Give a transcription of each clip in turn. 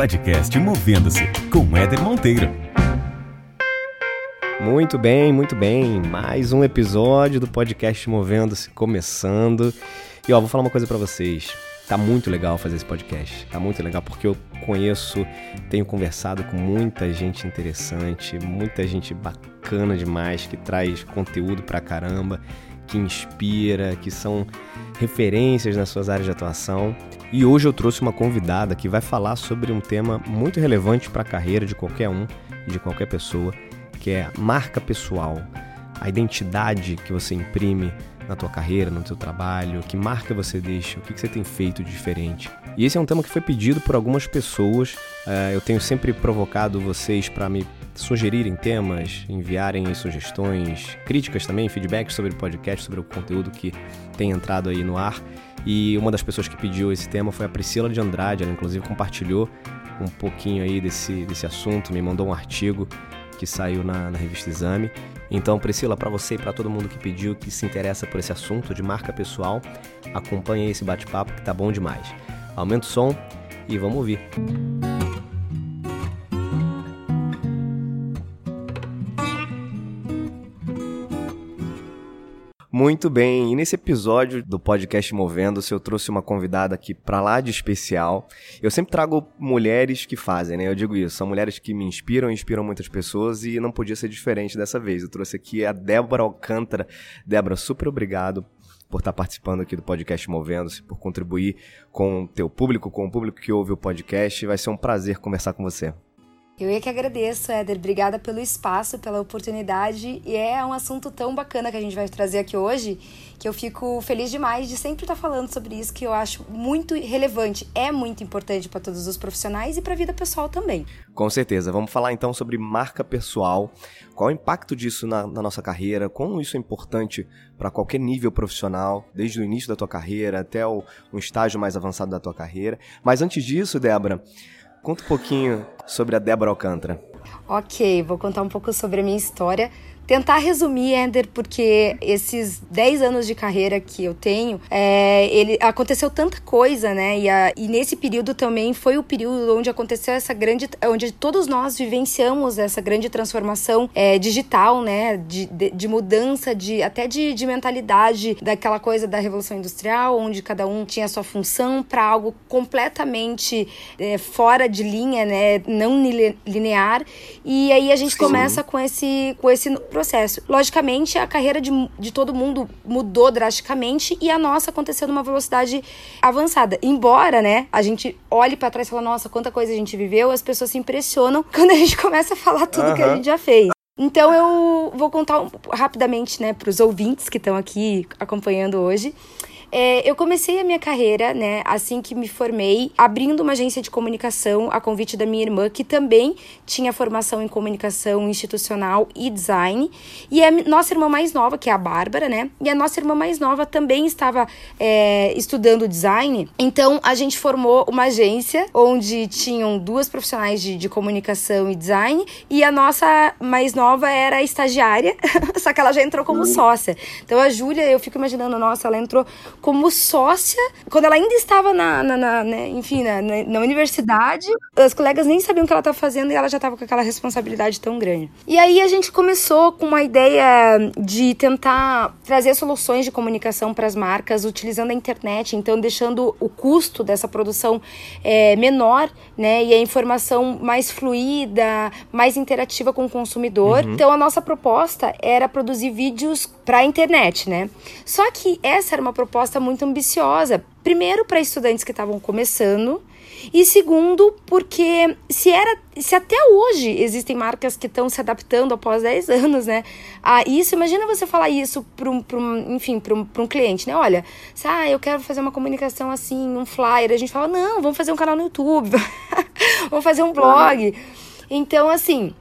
Podcast Movendo-se com Éder Monteiro. Muito bem, muito bem. Mais um episódio do podcast Movendo-se começando. E ó, vou falar uma coisa para vocês. Tá muito legal fazer esse podcast. Tá muito legal porque eu conheço, tenho conversado com muita gente interessante, muita gente bacana demais que traz conteúdo pra caramba, que inspira, que são referências nas suas áreas de atuação. E hoje eu trouxe uma convidada que vai falar sobre um tema muito relevante para a carreira de qualquer um, de qualquer pessoa, que é marca pessoal, a identidade que você imprime na tua carreira, no teu trabalho, que marca você deixa, o que você tem feito de diferente. E esse é um tema que foi pedido por algumas pessoas. Uh, eu tenho sempre provocado vocês para me sugerirem temas, enviarem sugestões, críticas também, feedback sobre o podcast, sobre o conteúdo que tem entrado aí no ar. E uma das pessoas que pediu esse tema foi a Priscila de Andrade, ela inclusive compartilhou um pouquinho aí desse, desse assunto, me mandou um artigo que saiu na, na revista Exame. Então, Priscila, para você e para todo mundo que pediu, que se interessa por esse assunto de marca pessoal, acompanhe esse bate-papo que tá bom demais. Aumenta o som e vamos ouvir. Muito bem, e nesse episódio do podcast Movendo-se, eu trouxe uma convidada aqui pra lá de especial. Eu sempre trago mulheres que fazem, né? Eu digo isso, são mulheres que me inspiram, inspiram muitas pessoas e não podia ser diferente dessa vez. Eu trouxe aqui a Débora Alcântara. Débora, super obrigado por estar participando aqui do podcast Movendo-se, por contribuir com o teu público, com o público que ouve o podcast. Vai ser um prazer conversar com você. Eu é que agradeço, Éder. Obrigada pelo espaço, pela oportunidade. E é um assunto tão bacana que a gente vai trazer aqui hoje que eu fico feliz demais de sempre estar falando sobre isso, que eu acho muito relevante. É muito importante para todos os profissionais e para a vida pessoal também. Com certeza. Vamos falar então sobre marca pessoal. Qual o impacto disso na, na nossa carreira? Como isso é importante para qualquer nível profissional, desde o início da tua carreira até o, um estágio mais avançado da tua carreira. Mas antes disso, Débora. Conta um pouquinho sobre a Débora Alcântara. Ok, vou contar um pouco sobre a minha história tentar resumir, Ender, porque esses 10 anos de carreira que eu tenho, é, ele aconteceu tanta coisa, né? E, a, e nesse período também foi o período onde aconteceu essa grande. onde todos nós vivenciamos essa grande transformação é, digital, né? De, de, de, mudança, de até de, de mentalidade daquela coisa da Revolução Industrial, onde cada um tinha sua função para algo completamente é, fora de linha, né? Não linear. E aí a gente Sim. começa com esse, com esse processo. Logicamente, a carreira de, de todo mundo mudou drasticamente e a nossa aconteceu numa velocidade avançada. Embora, né, a gente olhe para trás e fala, nossa, quanta coisa a gente viveu, as pessoas se impressionam quando a gente começa a falar tudo uhum. que a gente já fez. Então eu vou contar rapidamente, né, para os ouvintes que estão aqui acompanhando hoje. É, eu comecei a minha carreira, né, assim que me formei, abrindo uma agência de comunicação a convite da minha irmã, que também tinha formação em comunicação institucional e design. E a nossa irmã mais nova, que é a Bárbara, né, e a nossa irmã mais nova também estava é, estudando design. Então a gente formou uma agência onde tinham duas profissionais de, de comunicação e design, e a nossa mais nova era estagiária, só que ela já entrou como sócia. Então a Júlia, eu fico imaginando, nossa, ela entrou como sócia, quando ela ainda estava na, na, na né, enfim, na, na, universidade, as colegas nem sabiam o que ela estava fazendo e ela já estava com aquela responsabilidade tão grande. E aí a gente começou com uma ideia de tentar trazer soluções de comunicação para as marcas utilizando a internet, então deixando o custo dessa produção é, menor, né, e a informação mais fluida, mais interativa com o consumidor. Uhum. Então a nossa proposta era produzir vídeos para a internet, né? Só que essa era uma proposta proposta muito ambiciosa. Primeiro, para estudantes que estavam começando, e segundo, porque se era, se até hoje existem marcas que estão se adaptando após 10 anos, né? A isso, imagina você falar isso para um, um, enfim, para um, um cliente, né? Olha, se, ah, eu quero fazer uma comunicação assim, um flyer, a gente fala, não, vamos fazer um canal no YouTube, vamos fazer um blog. Então, assim,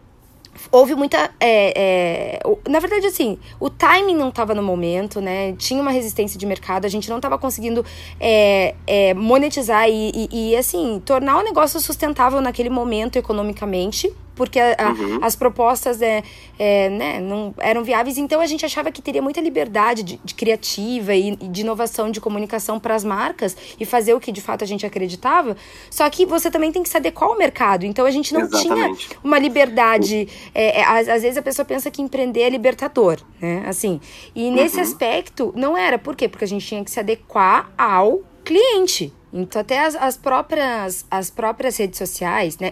houve muita. É, é, na verdade, assim, o timing não estava no momento, né? Tinha uma resistência de mercado, a gente não estava conseguindo é, é, monetizar e, e, e, assim, tornar o negócio sustentável naquele momento economicamente porque a, a, uhum. as propostas é, é, né, não eram viáveis. Então a gente achava que teria muita liberdade de, de criativa e de inovação de comunicação para as marcas e fazer o que de fato a gente acreditava. Só que você também tem que se adequar ao mercado. Então a gente não Exatamente. tinha uma liberdade. É, é, às, às, vezes a pessoa pensa que empreender é libertador, né? Assim. E nesse uhum. aspecto, não era. Por quê? Porque a gente tinha que se adequar ao cliente. Então, até as, as, próprias, as próprias redes sociais, né?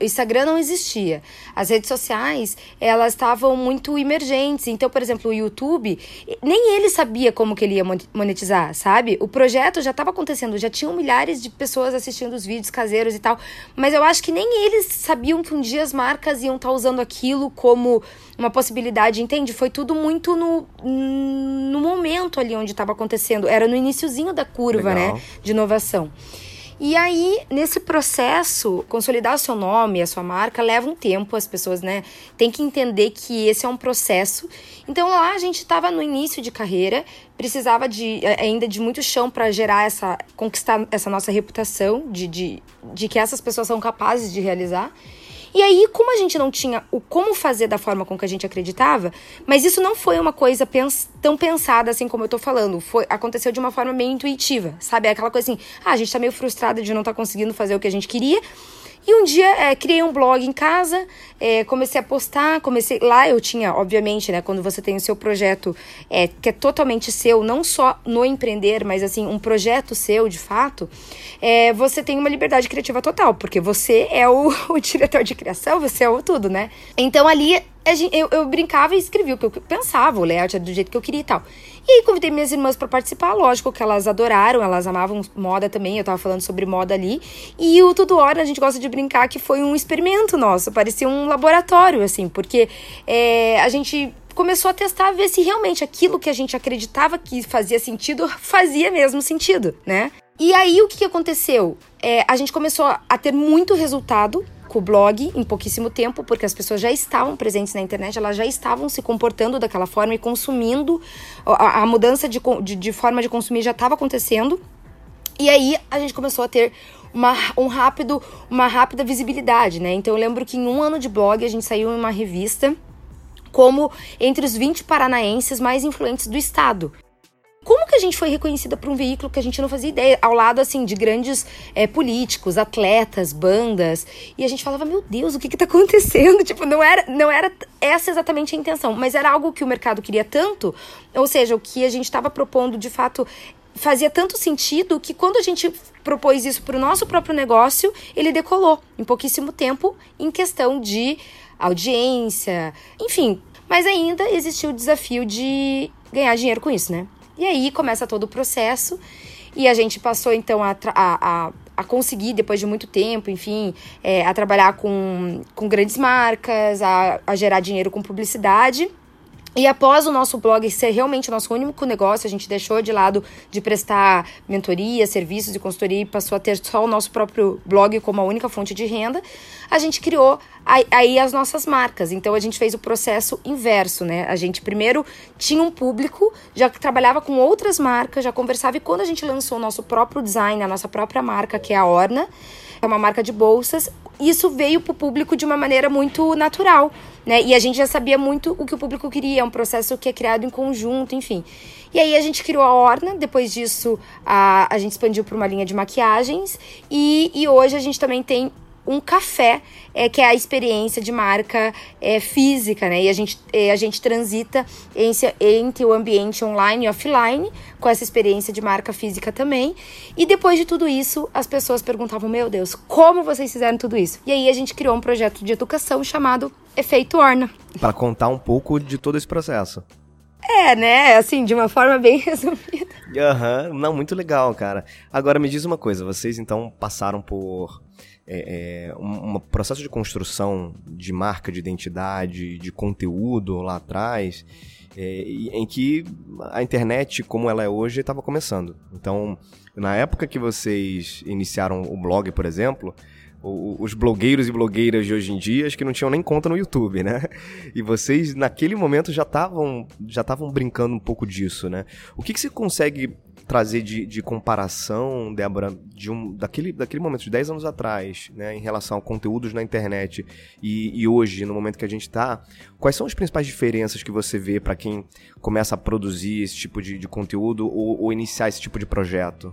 O Instagram não existia. As redes sociais, elas estavam muito emergentes. Então, por exemplo, o YouTube, nem ele sabia como que ele ia monetizar, sabe? O projeto já estava acontecendo, já tinham milhares de pessoas assistindo os vídeos caseiros e tal. Mas eu acho que nem eles sabiam que um dia as marcas iam estar tá usando aquilo como uma possibilidade, entende? Foi tudo muito no, no momento ali onde estava acontecendo. Era no iníciozinho da curva, né, Legal. né? De inovação. E aí, nesse processo, consolidar o seu nome, a sua marca, leva um tempo, as pessoas, né, têm que entender que esse é um processo. Então lá a gente estava no início de carreira, precisava de ainda de muito chão para gerar essa, conquistar essa nossa reputação de, de, de que essas pessoas são capazes de realizar. E aí, como a gente não tinha o como fazer da forma com que a gente acreditava, mas isso não foi uma coisa pens tão pensada assim como eu tô falando. Foi, aconteceu de uma forma meio intuitiva, sabe? Aquela coisa assim, ah, a gente tá meio frustrada de não estar tá conseguindo fazer o que a gente queria. E um dia é, criei um blog em casa, é, comecei a postar, comecei. Lá eu tinha, obviamente, né? Quando você tem o seu projeto é, que é totalmente seu, não só no empreender, mas assim, um projeto seu de fato, é, você tem uma liberdade criativa total, porque você é o, o diretor de criação, você é o tudo, né? Então ali eu, eu brincava e escrevia o que eu pensava, o layout era do jeito que eu queria e tal. E aí convidei minhas irmãs para participar, lógico que elas adoraram, elas amavam moda também, eu tava falando sobre moda ali. E o Tudo Hora, a gente gosta de brincar que foi um experimento nosso, parecia um laboratório, assim, porque é, a gente começou a testar, ver se realmente aquilo que a gente acreditava que fazia sentido, fazia mesmo sentido, né? E aí o que, que aconteceu? É, a gente começou a ter muito resultado com o blog em pouquíssimo tempo, porque as pessoas já estavam presentes na internet, elas já estavam se comportando daquela forma e consumindo. A, a mudança de, de, de forma de consumir já estava acontecendo. E aí a gente começou a ter uma, um rápido, uma rápida visibilidade, né? Então eu lembro que em um ano de blog a gente saiu em uma revista como entre os 20 paranaenses mais influentes do estado. Como que a gente foi reconhecida por um veículo que a gente não fazia ideia? Ao lado, assim, de grandes é, políticos, atletas, bandas. E a gente falava, meu Deus, o que que tá acontecendo? Tipo, não era, não era essa exatamente a intenção, mas era algo que o mercado queria tanto. Ou seja, o que a gente estava propondo, de fato, fazia tanto sentido que quando a gente propôs isso para o nosso próprio negócio, ele decolou em pouquíssimo tempo em questão de audiência, enfim. Mas ainda existiu o desafio de ganhar dinheiro com isso, né? E aí começa todo o processo e a gente passou então a, a, a conseguir, depois de muito tempo, enfim, é, a trabalhar com, com grandes marcas, a, a gerar dinheiro com publicidade. E após o nosso blog ser realmente o nosso único negócio, a gente deixou de lado de prestar mentoria, serviços e consultoria e passou a ter só o nosso próprio blog como a única fonte de renda, a gente criou aí as nossas marcas. Então a gente fez o processo inverso, né? A gente primeiro tinha um público, já trabalhava com outras marcas, já conversava e quando a gente lançou o nosso próprio design, a nossa própria marca, que é a Orna, é uma marca de bolsas, isso veio para o público de uma maneira muito natural, né? E a gente já sabia muito o que o público queria, é um processo que é criado em conjunto, enfim. E aí a gente criou a Orna, depois disso a, a gente expandiu para uma linha de maquiagens e, e hoje a gente também tem um café, é, que é a experiência de marca é, física, né? E a gente, é, a gente transita entre o ambiente online e offline, com essa experiência de marca física também. E depois de tudo isso, as pessoas perguntavam: Meu Deus, como vocês fizeram tudo isso? E aí a gente criou um projeto de educação chamado Efeito Orna. Para contar um pouco de todo esse processo. É, né? Assim, de uma forma bem resumida. Aham, uhum. não, muito legal, cara. Agora me diz uma coisa, vocês então passaram por é, é, um, um, processo de construção de marca, de identidade, de conteúdo lá atrás, é, em que a internet, como ela é hoje, estava começando. Então, na época que vocês iniciaram o blog, por exemplo, os blogueiros e blogueiras de hoje em dia que não tinham nem conta no YouTube, né? E vocês, naquele momento, já estavam já estavam brincando um pouco disso, né? O que, que você consegue trazer de, de comparação, Débora, de um, daquele, daquele momento de 10 anos atrás, né, em relação a conteúdos na internet e, e hoje, no momento que a gente está, quais são as principais diferenças que você vê para quem começa a produzir esse tipo de, de conteúdo ou, ou iniciar esse tipo de projeto?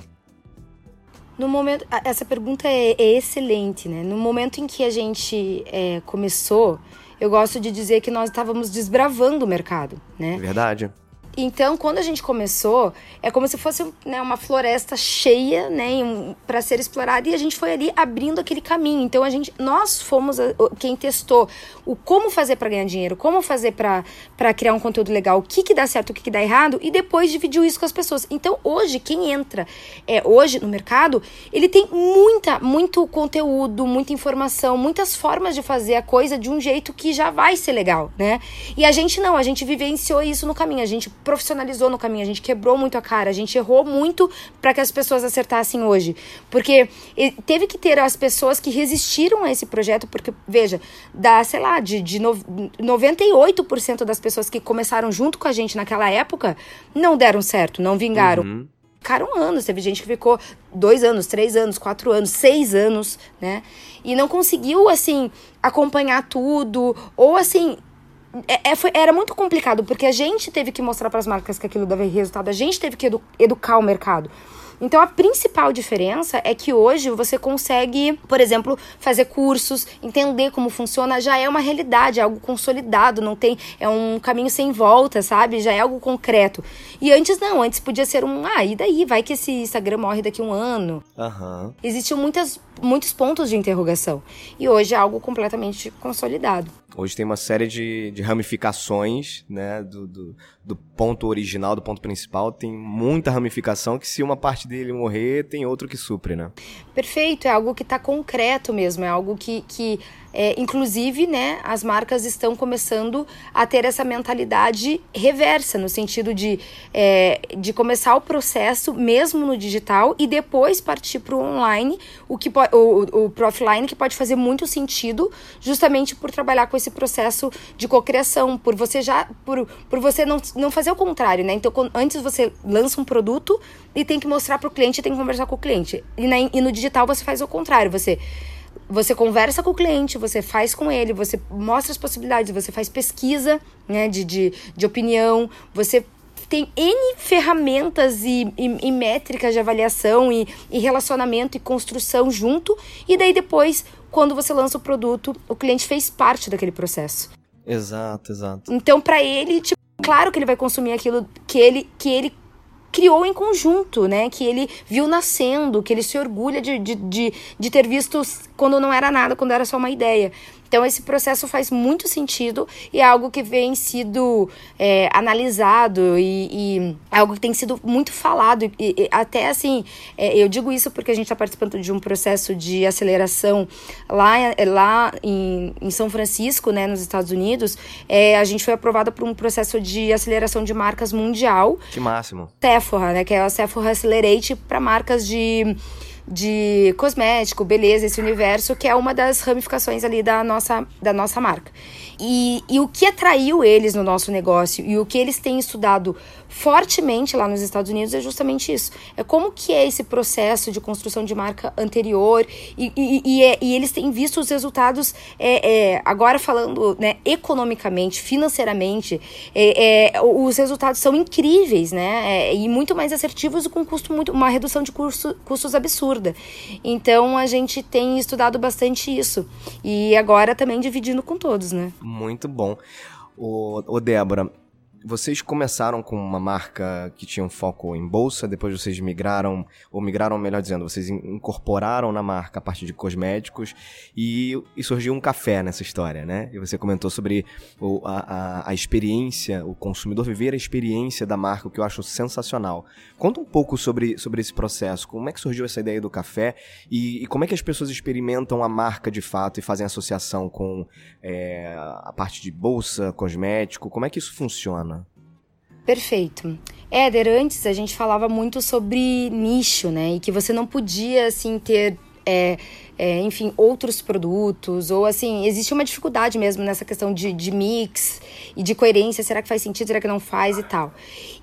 No momento, essa pergunta é, é, excelente, né? No momento em que a gente é, começou, eu gosto de dizer que nós estávamos desbravando o mercado, né? Verdade. Então, quando a gente começou, é como se fosse né, uma floresta cheia, né, um, para ser explorada e a gente foi ali abrindo aquele caminho. Então, a gente, nós fomos a, quem testou o como fazer para ganhar dinheiro, como fazer para criar um conteúdo legal, o que que dá certo, o que que dá errado e depois dividiu isso com as pessoas. Então, hoje quem entra é hoje no mercado, ele tem muita, muito conteúdo, muita informação, muitas formas de fazer a coisa de um jeito que já vai ser legal, né? E a gente não, a gente vivenciou isso no caminho, a gente profissionalizou no caminho, a gente quebrou muito a cara, a gente errou muito para que as pessoas acertassem hoje. Porque teve que ter as pessoas que resistiram a esse projeto, porque, veja, dá, sei lá, de, de no, 98% das pessoas que começaram junto com a gente naquela época não deram certo, não vingaram. Uhum ficaram anos. Teve gente que ficou dois anos, três anos, quatro anos, seis anos, né? E não conseguiu, assim, acompanhar tudo. Ou, assim, é, é, foi, era muito complicado, porque a gente teve que mostrar para as marcas que aquilo dava resultado, a gente teve que edu, educar o mercado. Então a principal diferença é que hoje você consegue, por exemplo, fazer cursos, entender como funciona, já é uma realidade, é algo consolidado, não tem, é um caminho sem volta, sabe? Já é algo concreto. E antes não, antes podia ser um, ah, e daí? Vai que esse Instagram morre daqui a um ano. Uhum. Existiam muitas, muitos pontos de interrogação. E hoje é algo completamente consolidado. Hoje tem uma série de, de ramificações, né, do, do, do, ponto original, do ponto principal. Tem muita ramificação que se uma parte dele morrer, tem outro que supre, né? Perfeito, é algo que está concreto mesmo, é algo que, que é, inclusive, né, as marcas estão começando a ter essa mentalidade reversa, no sentido de, é, de começar o processo mesmo no digital e depois partir para o online, o, que o, o offline, que pode fazer muito sentido, justamente por trabalhar com esse processo de cocriação, por você já, por, por você não, não fazer o contrário, né? Então, antes você lança um produto e tem que mostrar para o cliente, tem que conversar com o cliente. E, na, e no digital você faz o contrário, você você conversa com o cliente, você faz com ele, você mostra as possibilidades, você faz pesquisa né, de, de, de opinião, você tem N ferramentas e, e, e métricas de avaliação e, e, relacionamento e construção junto, e daí depois, quando você lança o produto, o cliente fez parte daquele processo. Exato, exato. Então, para ele, tipo, claro que ele vai consumir aquilo que ele, que ele criou em conjunto, né? Que ele viu nascendo, que ele se orgulha de, de, de, de ter visto quando não era nada, quando era só uma ideia. Então, esse processo faz muito sentido e é algo que vem sido é, analisado e, e, é algo que tem sido muito falado. E, e até assim, é, eu digo isso porque a gente está participando de um processo de aceleração lá, lá em, em São Francisco, né, nos Estados Unidos. É, a gente foi aprovada por um processo de aceleração de marcas mundial. Que máximo. Sephora, né, que é a Sephora Accelerate para marcas de de cosmético, beleza, esse universo, que é uma das ramificações ali da nossa, da nossa marca. E, e o que atraiu eles no nosso negócio e o que eles têm estudado fortemente lá nos Estados Unidos é justamente isso. É como que é esse processo de construção de marca anterior e, e, e, é, e eles têm visto os resultados, é, é, agora falando né, economicamente, financeiramente, é, é, os resultados são incríveis, né? É, e muito mais assertivos com custo muito, uma redução de custo, custos Então a gente tem estudado bastante isso. E agora também dividindo com todos, né? Muito bom. O, o Débora, vocês começaram com uma marca que tinha um foco em bolsa, depois vocês migraram, ou migraram, melhor dizendo, vocês incorporaram na marca a parte de cosméticos e, e surgiu um café nessa história, né? E você comentou sobre o, a, a, a, experiência, o consumidor viver a experiência da marca, o que eu acho sensacional. Conta um pouco sobre, sobre esse processo, como é que surgiu essa ideia do café e, e como é que as pessoas experimentam a marca de fato e fazem associação com é, a parte de bolsa, cosmético, como é que isso funciona? Perfeito. Éder, antes a gente falava muito sobre nicho, né? E que você não podia, assim, ter. É, é, enfim, outros produtos, ou assim, existe uma dificuldade mesmo nessa questão de, de mix e de coerência, será que faz sentido, será que não faz e tal.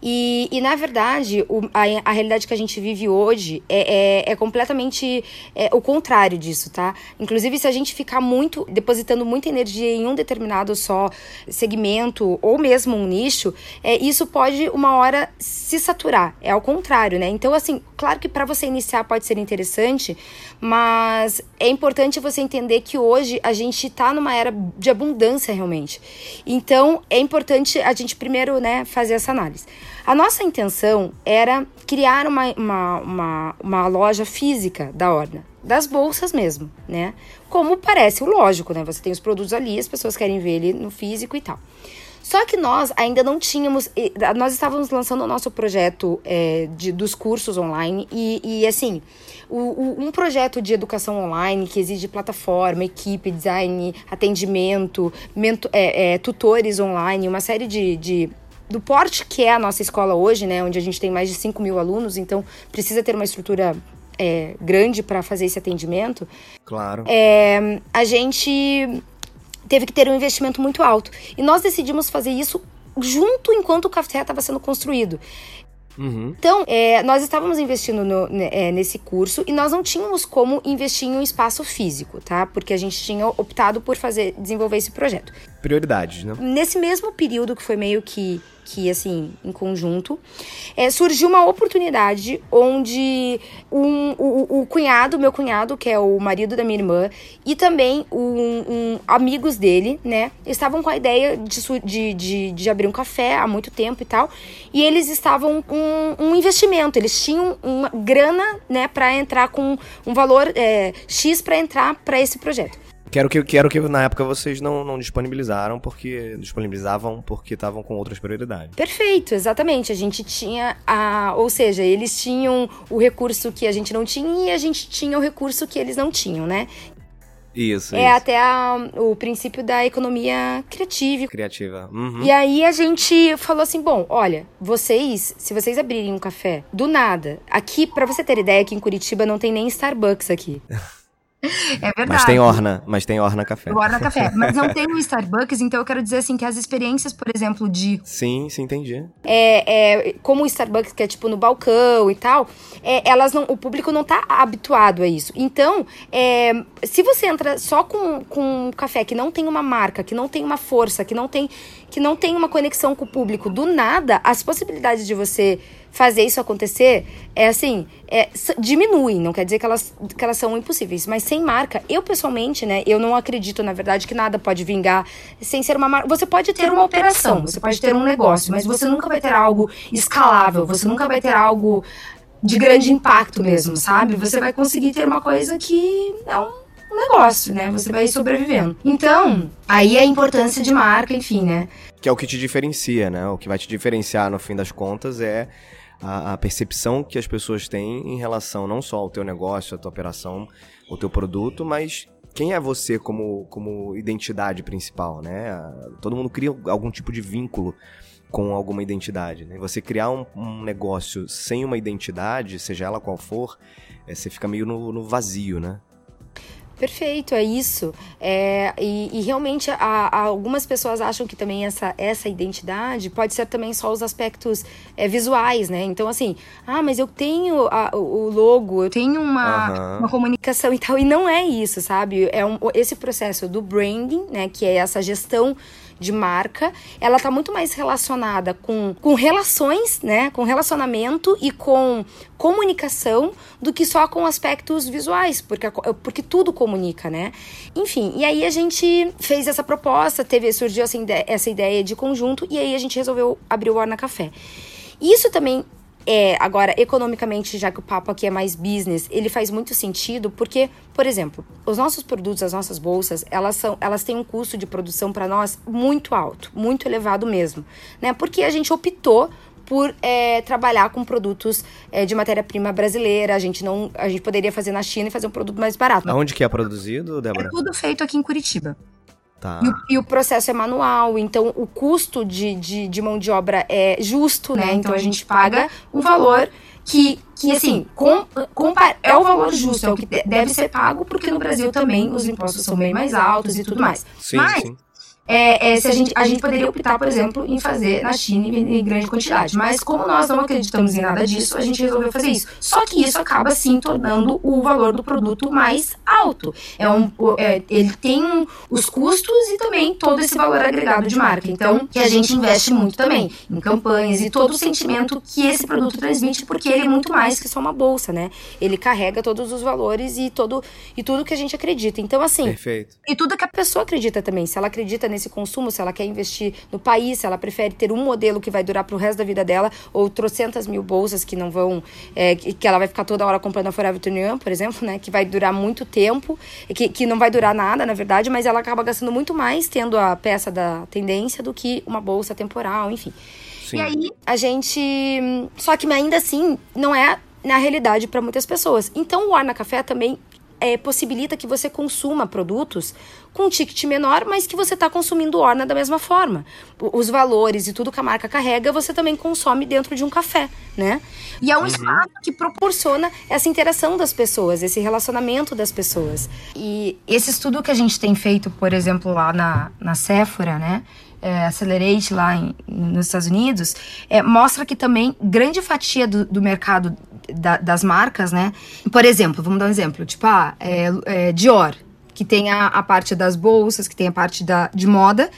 E, e na verdade, o, a, a realidade que a gente vive hoje é, é, é completamente é, o contrário disso, tá? Inclusive, se a gente ficar muito, depositando muita energia em um determinado só segmento, ou mesmo um nicho, é, isso pode uma hora se saturar, é ao contrário, né? Então, assim, claro que para você iniciar pode ser interessante, mas é importante você entender que hoje a gente está numa era de abundância realmente. Então, é importante a gente primeiro né, fazer essa análise. A nossa intenção era criar uma, uma, uma, uma loja física da Orna, das bolsas mesmo, né? Como parece o lógico, né? Você tem os produtos ali, as pessoas querem ver ele no físico e tal. Só que nós ainda não tínhamos. Nós estávamos lançando o nosso projeto é, de, dos cursos online e, e assim. O, o, um projeto de educação online que exige plataforma, equipe, design, atendimento, mento, é, é, tutores online, uma série de, de do porte que é a nossa escola hoje, né, onde a gente tem mais de 5 mil alunos, então precisa ter uma estrutura é, grande para fazer esse atendimento. Claro. É, a gente teve que ter um investimento muito alto. E nós decidimos fazer isso junto enquanto o café estava sendo construído. Uhum. Então, é, nós estávamos investindo no, né, é, nesse curso e nós não tínhamos como investir em um espaço físico, tá? Porque a gente tinha optado por fazer desenvolver esse projeto. Prioridades, né? Nesse mesmo período que foi meio que que, assim, em conjunto, é, surgiu uma oportunidade onde um, o, o, cunhado, meu cunhado, que é o marido da minha irmã, e também um, um amigos dele, né, estavam com a ideia de, de, de, de, abrir um café há muito tempo e tal, e eles estavam com um, investimento, eles tinham uma grana, né, para entrar com um valor é, X para entrar para esse projeto. Quero que, quero que na época vocês não, não disponibilizaram porque disponibilizavam porque estavam com outras prioridades. Perfeito, exatamente. A gente tinha a, ou seja, eles tinham o recurso que a gente não tinha e a gente tinha o recurso que eles não tinham, né? Isso. É isso. até a, o princípio da economia criativa. Criativa. Uhum. E aí a gente falou assim: bom, olha, vocês, se vocês abrirem um café do nada, aqui, para você ter ideia, aqui em Curitiba não tem nem Starbucks aqui. É verdade. Mas tem Orna, mas tem Orna Café. Orna Café. Mas não tem o Starbucks, então eu quero dizer assim que as experiências, por exemplo, de. Sim, sim, entendi. É, é, como o Starbucks, que é tipo no balcão e tal, é, elas não. O público não tá habituado a isso. Então, é, se você entra só com, com um café que não tem uma marca, que não tem uma força, que não tem, que não tem uma conexão com o público, do nada, as possibilidades de você fazer isso acontecer é assim, é, diminuem, não quer dizer que elas, que elas são impossíveis, mas sem marca, eu pessoalmente, né, eu não acredito, na verdade, que nada pode vingar sem ser uma marca. Você pode ter uma operação, você pode ter um negócio, mas você nunca vai ter algo escalável, você nunca vai ter algo de grande impacto mesmo, sabe? Você vai conseguir ter uma coisa que é um negócio, né? Você vai sobrevivendo. Então, aí é a importância de marca, enfim, né? Que é o que te diferencia, né? O que vai te diferenciar no fim das contas é a, a, percepção que as pessoas têm em relação não só ao teu negócio, à tua operação, ao teu produto, mas quem é você como, como identidade principal, né? Todo mundo cria algum tipo de vínculo com alguma identidade. Né? Você criar um, um, negócio sem uma identidade, seja ela qual for, é, você fica meio no, no vazio, né? Perfeito, é isso. É, e, e, realmente a, a algumas pessoas acham que também essa, essa identidade pode ser também só os aspectos é, visuais, né? Então, assim, ah, mas eu tenho a, o logo, eu tenho uma, uhum. uma comunicação e tal. E não é isso, sabe? É um, esse processo do branding, né? Que é essa gestão de marca, ela está muito mais relacionada com, com relações, né? Com relacionamento e com comunicação do que só com aspectos visuais, porque, porque tudo comunica, né? Enfim, e aí a gente fez essa proposta, teve, surgiu essa ideia, essa ideia de conjunto, e aí a gente resolveu abrir o Orna Café. Isso também é, agora, economicamente, já que o papo aqui é mais business, ele faz muito sentido porque, por exemplo, os nossos produtos, as nossas bolsas, elas, são, elas têm um custo de produção para nós muito alto, muito elevado mesmo, né? Porque a gente optou por é, trabalhar com produtos é, de matéria-prima brasileira. A gente não, a gente poderia fazer na China e fazer um produto mais barato. Aonde que é produzido, Débora? É tudo feito aqui em Curitiba. Tá. E, o, e, o, processo é manual, então o custo de, de, de mão de obra é justo, né? Então, então a gente paga o valor que, que assim, com, com, é o valor justo, é o que deve ser pago, porque no Brasil também os impostos são bem mais altos e tudo mais. Sim, Mas, sim é, é, se a, gente, a gente poderia optar, por exemplo, em fazer na China em grande quantidade. Mas como nós não acreditamos em nada disso, a gente resolveu fazer isso. Só que isso acaba sim tornando o valor do produto mais alto. É um, é, ele tem os custos e também todo esse valor agregado de marca. Então, que a gente investe muito também em campanhas e todo o sentimento que esse produto transmite, porque ele é muito mais que só uma bolsa, né? Ele carrega todos os valores e todo e tudo que a gente acredita. Então, assim. Perfeito. E tudo que a pessoa acredita também. Se ela acredita nesse esse consumo, se ela quer investir no país, se ela prefere ter um modelo que vai durar pro resto da vida dela, ou trocentas mil bolsas que não vão, é, que ela vai ficar toda hora comprando a Forever 21, por exemplo, né, que vai durar muito tempo, que, que não vai durar nada, na verdade, mas ela acaba gastando muito mais tendo a peça da tendência do que uma bolsa temporal, enfim. Sim. E aí a gente. Só que ainda assim, não é na realidade para muitas pessoas. Então o Arna Café também é, possibilita que você consuma produtos com um ticket menor, mas que você está consumindo Orna da mesma forma. Os valores e tudo que a marca carrega, você também consome dentro de um café, né? E é um uhum. espaço que proporciona essa interação das pessoas, esse relacionamento das pessoas. E esse estudo que a gente tem feito, por exemplo, lá na, na Sephora, né? É, Accelerate lá em, nos Estados Unidos, é, mostra que também grande fatia do, do mercado da, das marcas, né? Por exemplo, vamos dar um exemplo, tipo, ah, é, é Dior, que tem a, a, parte das bolsas, que tem a parte da, de moda,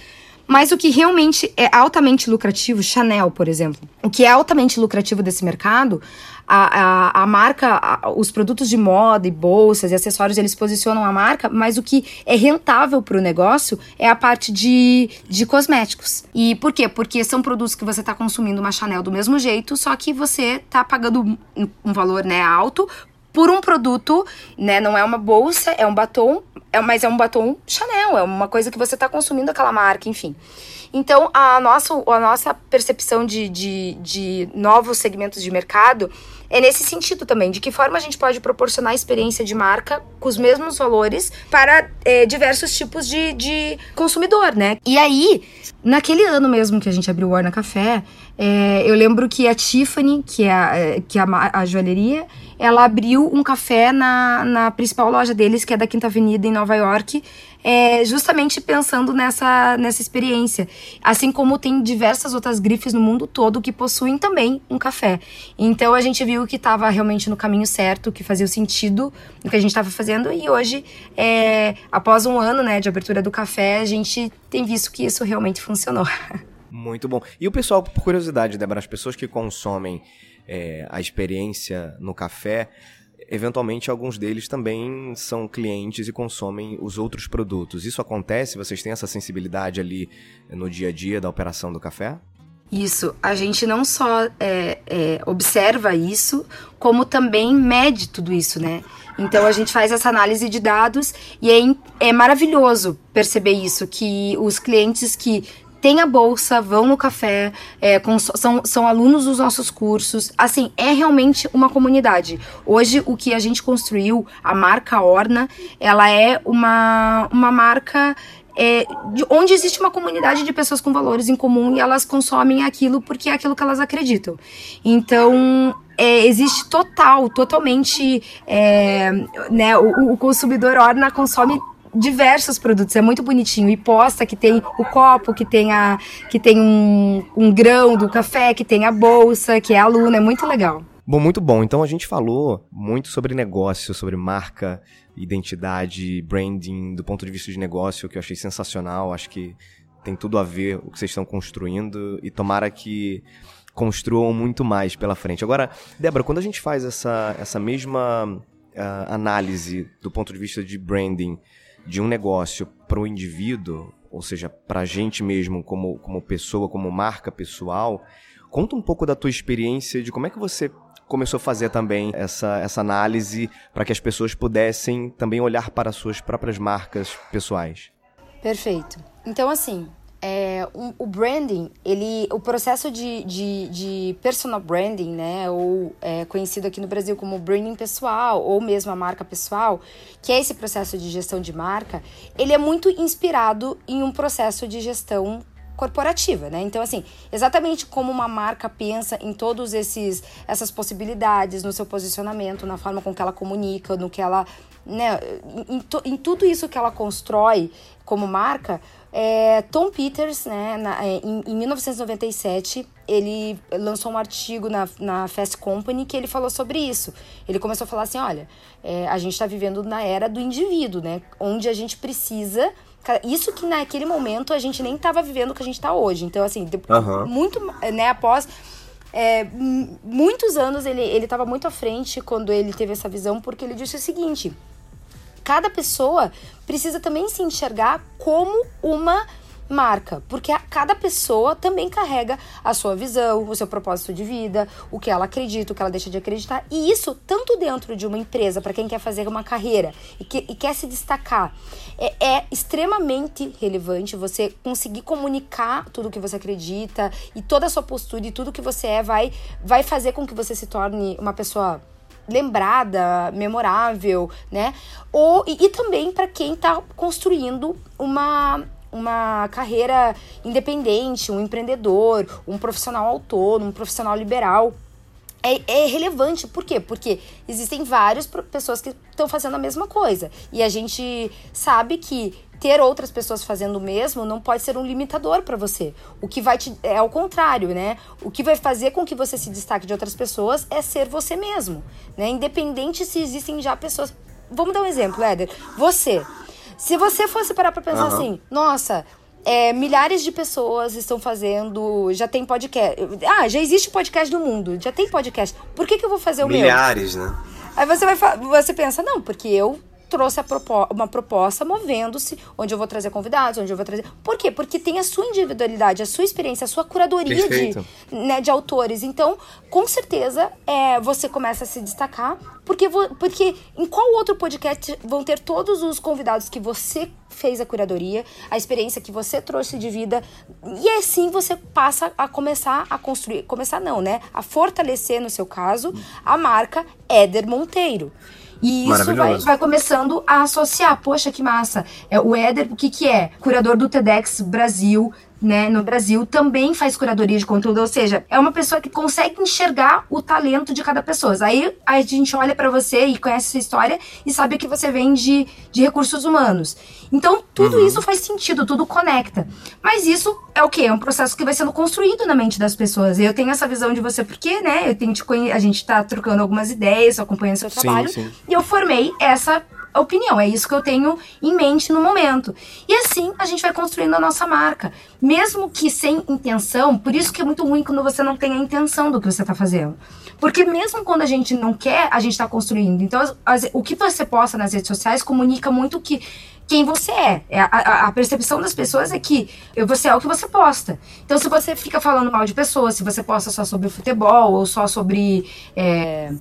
mas o que realmente é altamente lucrativo, Chanel, por exemplo, o que é altamente lucrativo desse mercado, a, a, a marca, a, os produtos de moda e bolsas e acessórios, eles posicionam a marca, mas o que é rentável para o negócio é a parte de, de cosméticos. E por quê? Porque são produtos que você está consumindo uma Chanel do mesmo jeito, só que você está pagando um, valor né, alto por um produto, né? Não é uma bolsa, é um batom, é, mas é um batom Chanel, é uma coisa que você está consumindo aquela marca, enfim. Então, a nossa, a nossa percepção de, de, de novos segmentos de mercado é nesse sentido também, de que forma a gente pode proporcionar experiência de marca com os mesmos valores para é, diversos tipos de, de consumidor, né? E aí, naquele ano mesmo que a gente abriu o Orna Café, é, eu lembro que a Tiffany, que é a, é, que é a, a joalheria, ela abriu um café na, na principal loja deles, que é da Quinta Avenida, em Nova York, é, justamente pensando nessa, nessa experiência. Assim como tem diversas outras grifes no mundo todo que possuem também um café. Então a gente viu que estava realmente no caminho certo, que fazia sentido no que a gente estava fazendo, e hoje, é, após um ano né, de abertura do café, a gente tem visto que isso realmente funcionou. Muito bom. E o pessoal, por curiosidade, Débora, as pessoas que consomem é, a experiência no café, eventualmente alguns deles também são clientes e consomem os outros produtos. Isso acontece? Vocês têm essa sensibilidade ali no dia a dia da operação do café? Isso, a gente não só é, é, observa isso, como também mede tudo isso, né? Então a gente faz essa análise de dados e é, é maravilhoso perceber isso, que os clientes que têm a bolsa, vão no café, é, com, são, são alunos dos nossos cursos. Assim, é realmente uma comunidade. Hoje, o que a gente construiu, a marca Orna, ela é uma, uma marca é, de, onde existe uma comunidade de pessoas com valores em comum e elas consomem aquilo porque é aquilo que elas acreditam. Então, é, existe total, totalmente, é, né, o, o consumidor Orna consome diversos produtos, é muito bonitinho. E posta que tem o copo, que tem, a, que tem um, um grão do café, que tem a bolsa, que é a Luna, é muito legal. Bom, muito bom. Então a gente falou muito sobre negócio, sobre marca, identidade, branding, do ponto de vista de negócio, que eu achei sensacional. Acho que tem tudo a ver o que vocês estão construindo e tomara que construam muito mais pela frente. Agora, Débora, quando a gente faz essa, essa mesma uh, análise do ponto de vista de branding, de um negócio para o indivíduo, ou seja, para a gente mesmo como, como pessoa, como marca pessoal, conta um pouco da tua experiência de como é que você começou a fazer também essa, essa análise para que as pessoas pudessem também olhar para as suas próprias marcas pessoais. Perfeito. Então, assim, é, um, o branding, ele, o processo de, de, de personal branding, né, ou é, conhecido aqui no Brasil como branding pessoal, ou mesmo a marca pessoal, que é esse processo de gestão de marca, ele é muito inspirado em um processo de gestão corporativa, né? Então, assim, exatamente como uma marca pensa em todos esses essas possibilidades no seu posicionamento, na forma com que ela comunica, no que ela, né, em, to, em tudo isso que ela constrói como marca, é, Tom Peters, né, na, é, em, em, 1997, ele lançou um artigo na, na Fast Company que ele falou sobre isso. Ele começou a falar assim: olha, é, a gente está vivendo na era do indivíduo, né, onde a gente precisa. Isso que naquele momento a gente nem estava vivendo o que a gente está hoje. Então, assim, uhum. muito, né, após. É, muitos anos ele estava muito à frente quando ele teve essa visão, porque ele disse o seguinte: cada pessoa precisa também se enxergar como uma marca, porque cada pessoa também carrega a sua visão, o seu propósito de vida, o que ela acredita, o que ela deixa de acreditar, e isso tanto dentro de uma empresa, para quem quer fazer uma carreira e, que, e quer se destacar, é, é, extremamente relevante você conseguir comunicar tudo o que você acredita e toda a sua postura e tudo que você é vai, vai fazer com que você se torne uma pessoa lembrada, memorável, né? Ou, e, e também para quem está construindo uma uma carreira independente, um empreendedor, um profissional autônomo, um profissional liberal. É, é, relevante, por quê? Porque existem várias pessoas que estão fazendo a mesma coisa. E a gente sabe que ter outras pessoas fazendo o mesmo não pode ser um limitador para você. O que vai te. É ao contrário, né? O que vai fazer com que você se destaque de outras pessoas é ser você mesmo, né? Independente se existem já pessoas. Vamos dar um exemplo, Éder. Você. Se você fosse parar pra pensar uhum. assim, nossa, é, milhares de pessoas estão fazendo. Já tem podcast. Ah, já existe podcast no mundo. Já tem podcast. Por que, que eu vou fazer o milhares, meu? Milhares, né? Aí você vai você pensa, não, porque eu trouxe propo uma proposta movendo-se, onde eu vou trazer convidados, onde eu vou trazer. Por quê? Porque tem a sua individualidade, a sua experiência, a sua curadoria de, né, de autores. Então, com certeza, é, você começa a se destacar, porque, porque em qual outro podcast vão ter todos os convidados que você fez a curadoria, a experiência que você trouxe de vida, e assim você passa a começar a construir, começar não, né? A fortalecer, no seu caso, a marca Éder Monteiro. E isso vai, vai, começando a associar. Poxa, que massa. É, o Éder, o que, que é? Curador do TEDx Brasil, né, no Brasil também faz curadoria de conteúdo, ou seja, é uma pessoa que consegue enxergar o talento de cada pessoa. Aí a gente olha para você e conhece sua história e sabe que você vem de, de recursos humanos. Então, tudo uhum. isso faz sentido, tudo conecta. Mas isso é o quê? É um processo que vai sendo construído na mente das pessoas. Eu tenho essa visão de você porque, né, eu tenho te conhe... a gente tá trocando algumas ideias, acompanhando seu trabalho, sim, sim. e eu formei essa opinião, é isso que eu tenho em mente no momento. E assim a gente vai construindo a nossa marca, mesmo que sem intenção, por isso que é muito ruim quando você não tem a intenção do que você está fazendo. Porque mesmo quando a gente não quer, a gente está construindo. Então, as, as, o que você posta nas redes sociais comunica muito que quem você é. é a, a, percepção das pessoas é que você é o que você posta. Então, se você fica falando mal de pessoas, se você posta só sobre futebol ou só sobre. É,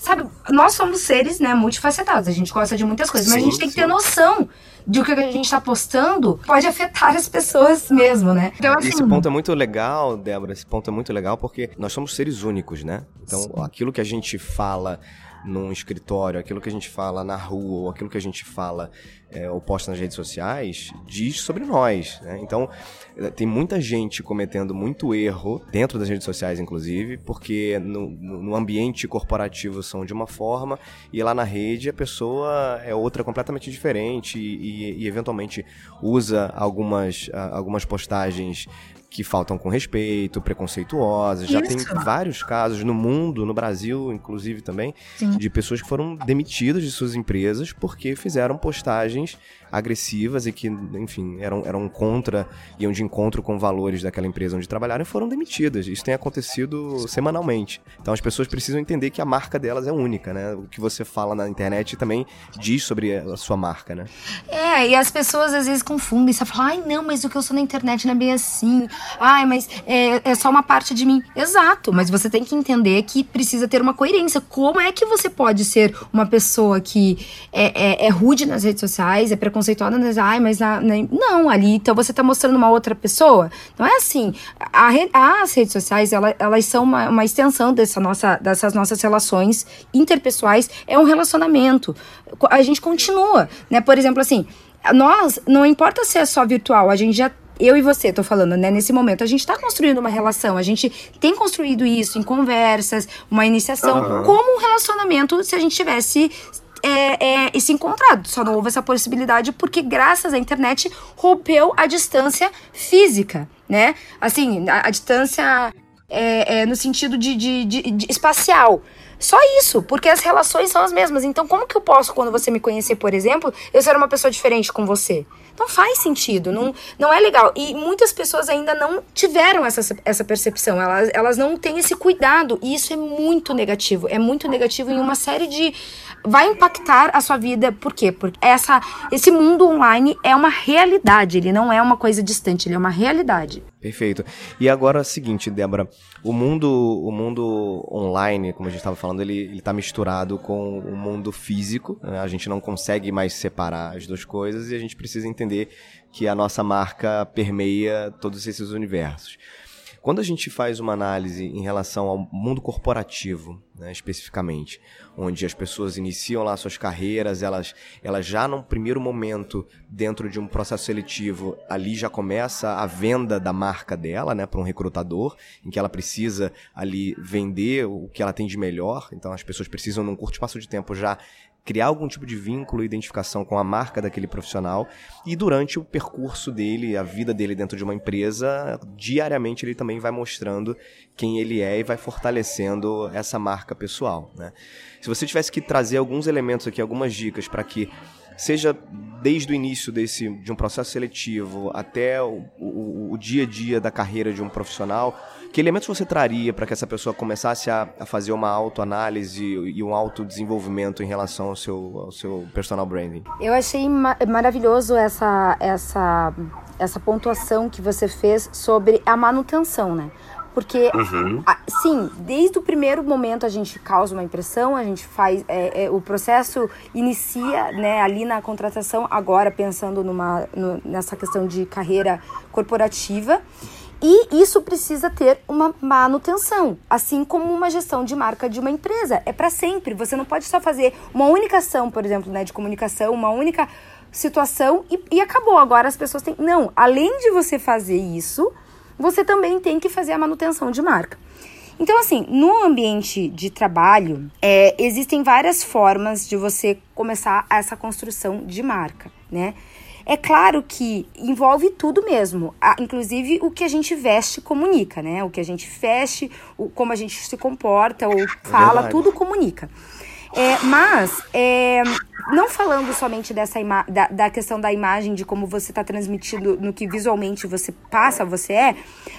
Sabe, nós somos seres, né, multifacetados. A gente gosta de muitas coisas, sim, mas a gente tem que ter noção de o que a gente está postando pode afetar as pessoas mesmo, né? Então, assim... Esse ponto é muito legal, Débora. Esse ponto é muito legal porque nós somos seres únicos, né? Então, sim. aquilo que a gente fala num escritório, aquilo que a gente fala na rua, ou aquilo que a gente fala é, ou posta nas redes sociais, diz sobre nós. Né? Então, é, tem muita gente cometendo muito erro, dentro das redes sociais, inclusive, porque no, no ambiente corporativo são de uma forma e lá na rede a pessoa é outra completamente diferente e, e, e eventualmente usa algumas, algumas postagens que faltam com respeito, preconceituosas. Isso. Já tem vários casos no mundo, no Brasil, inclusive também, Sim. de pessoas que foram demitidas de suas empresas porque fizeram postagens agressivas e que, enfim, eram, eram contra, iam de encontro com valores daquela empresa onde trabalharam e foram demitidas. Isso tem acontecido semanalmente. Então as pessoas precisam entender que a marca delas é única, né? O que você fala na internet também diz sobre a sua marca, né? É, e as pessoas às vezes confundem. Você fala, ai, não, mas o que eu sou na internet não é bem assim. Ai, mas é, é só uma parte de mim. Exato, mas você tem que entender que precisa ter uma coerência. Como é que você pode ser uma pessoa que é, é, é rude nas redes sociais, é preconceituosa? Preconceituosa, né? ai, mas na, na, não, ali, então você tá mostrando uma outra pessoa. Não é assim. A, as redes sociais, ela, elas são uma, uma extensão dessa nossa, dessas nossas relações interpessoais. É um relacionamento. A gente continua, né? Por exemplo, assim, nós, não importa se é só virtual, a gente já eu e você, tô falando, né? Nesse momento, a gente tá construindo uma relação, a gente tem construído isso em conversas, uma iniciação, uhum. como um relacionamento se a gente tivesse é, é, se encontrado. Só não houve essa possibilidade porque, graças à internet, rompeu a distância física, né? Assim, a, a distância é, é, no sentido de, de, de, de espacial. Só isso, porque as relações são as mesmas. Então, como que eu posso, quando você me conhecer, por exemplo, eu ser uma pessoa diferente com você? Não faz sentido, não, não é legal. E muitas pessoas ainda não tiveram essa, essa percepção, elas, elas não têm esse cuidado. E isso é muito negativo. É muito negativo em uma série de. Vai impactar a sua vida, por quê? Porque essa, esse mundo online é uma realidade, ele não é uma coisa distante, ele é uma realidade. Perfeito. E agora é o seguinte, Débora, o mundo, o mundo online, como a gente estava falando, ele está misturado com o mundo físico. Né? A gente não consegue mais separar as duas coisas e a gente precisa entender que a nossa marca permeia todos esses universos. Quando a gente faz uma análise em relação ao mundo corporativo, né, especificamente, onde as pessoas iniciam lá suas carreiras, elas, elas já num primeiro momento, dentro de um processo seletivo, ali já começa a venda da marca dela, né, para um recrutador, em que ela precisa ali vender o que ela tem de melhor. Então as pessoas precisam, num curto espaço de tempo, já criar algum tipo de vínculo, identificação com a marca daquele profissional e durante o percurso dele, a vida dele dentro de uma empresa, diariamente ele também vai mostrando quem ele é e vai fortalecendo essa marca pessoal, né? Se você tivesse que trazer alguns elementos aqui, algumas dicas para que seja desde o início desse, de um processo seletivo até o, o, o dia a dia da carreira de um profissional, que elementos você traria para que essa pessoa começasse a, a fazer uma autoanálise e um autodesenvolvimento em relação ao seu, ao seu personal branding? Eu achei ma maravilhoso essa, essa, essa pontuação que você fez sobre a manutenção, né? Porque, uhum. a, sim, desde o primeiro momento a gente causa uma impressão, a gente faz. É, é, o processo inicia né, ali na contratação, agora pensando numa, no, nessa questão de carreira corporativa. E isso precisa ter uma manutenção, assim como uma gestão de marca de uma empresa. É para sempre. Você não pode só fazer uma única ação, por exemplo, né, de comunicação, uma única situação e, e acabou. Agora as pessoas têm. Não, além de você fazer isso, você também tem que fazer a manutenção de marca. Então, assim, no ambiente de trabalho, é, existem várias formas de você começar essa construção de marca, né? É claro que envolve tudo mesmo, inclusive o que a gente veste comunica, né? O que a gente veste, o, como a gente se comporta ou fala, tudo comunica. É, mas, é, não falando somente dessa da, da questão da imagem, de como você está transmitindo no que visualmente você passa, você é,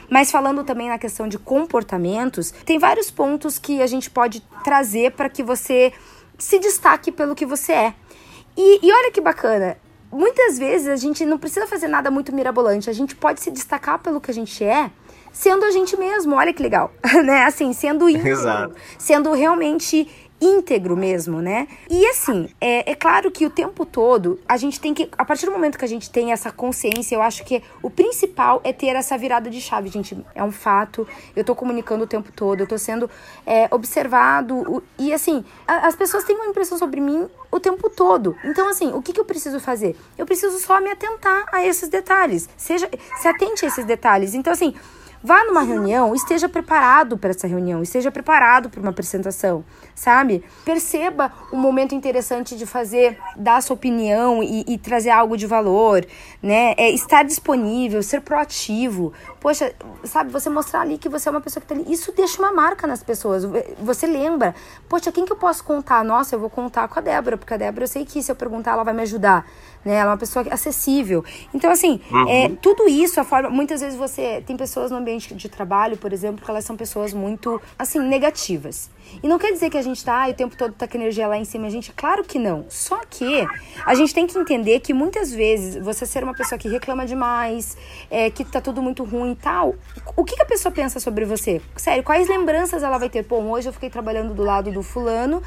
mas falando também na questão de comportamentos, tem vários pontos que a gente pode trazer para que você se destaque pelo que você é. E, e olha que bacana, muitas vezes a gente não precisa fazer nada muito mirabolante, a gente pode se destacar pelo que a gente é, sendo a gente mesmo. Olha que legal, né? Assim, sendo íntegro, sendo realmente íntegro mesmo, né? E assim, é, é, claro que o tempo todo a gente tem que, a partir do momento que a gente tem essa consciência, eu acho que o principal é ter essa virada de chave, gente. É um fato, eu tô comunicando o tempo todo, eu tô sendo é, observado, e assim, a, as pessoas têm uma impressão sobre mim o tempo todo. Então, assim, o que, que eu preciso fazer? Eu preciso só me atentar a esses detalhes. Seja, se atente a esses detalhes. Então, assim, Vá numa reunião, esteja preparado para essa reunião, esteja preparado para uma apresentação, sabe? Perceba o momento interessante de fazer, dar sua opinião e, e trazer algo de valor, né? É estar disponível, ser proativo. Poxa, sabe, você mostrar ali que você é uma pessoa que tá ali. Isso deixa uma marca nas pessoas. Você lembra, poxa, quem que eu posso contar? Nossa, eu vou contar com a Débora, porque a Débora eu sei que se eu perguntar ela vai me ajudar né? Ela é uma pessoa acessível. Então, assim, uhum. é, tudo isso, a forma. Muitas vezes você tem pessoas no ambiente de trabalho, por exemplo, que elas são pessoas muito, assim, negativas. E não quer dizer que a gente tá, ah, o tempo todo tá com energia lá em cima, a gente, claro que não. Só que a gente tem que entender que muitas vezes você ser uma pessoa que reclama demais, é, que tá tudo muito ruim tal, o que, que a pessoa pensa sobre você? Sério, quais lembranças ela vai ter? Pô, hoje eu fiquei trabalhando do lado do fulano,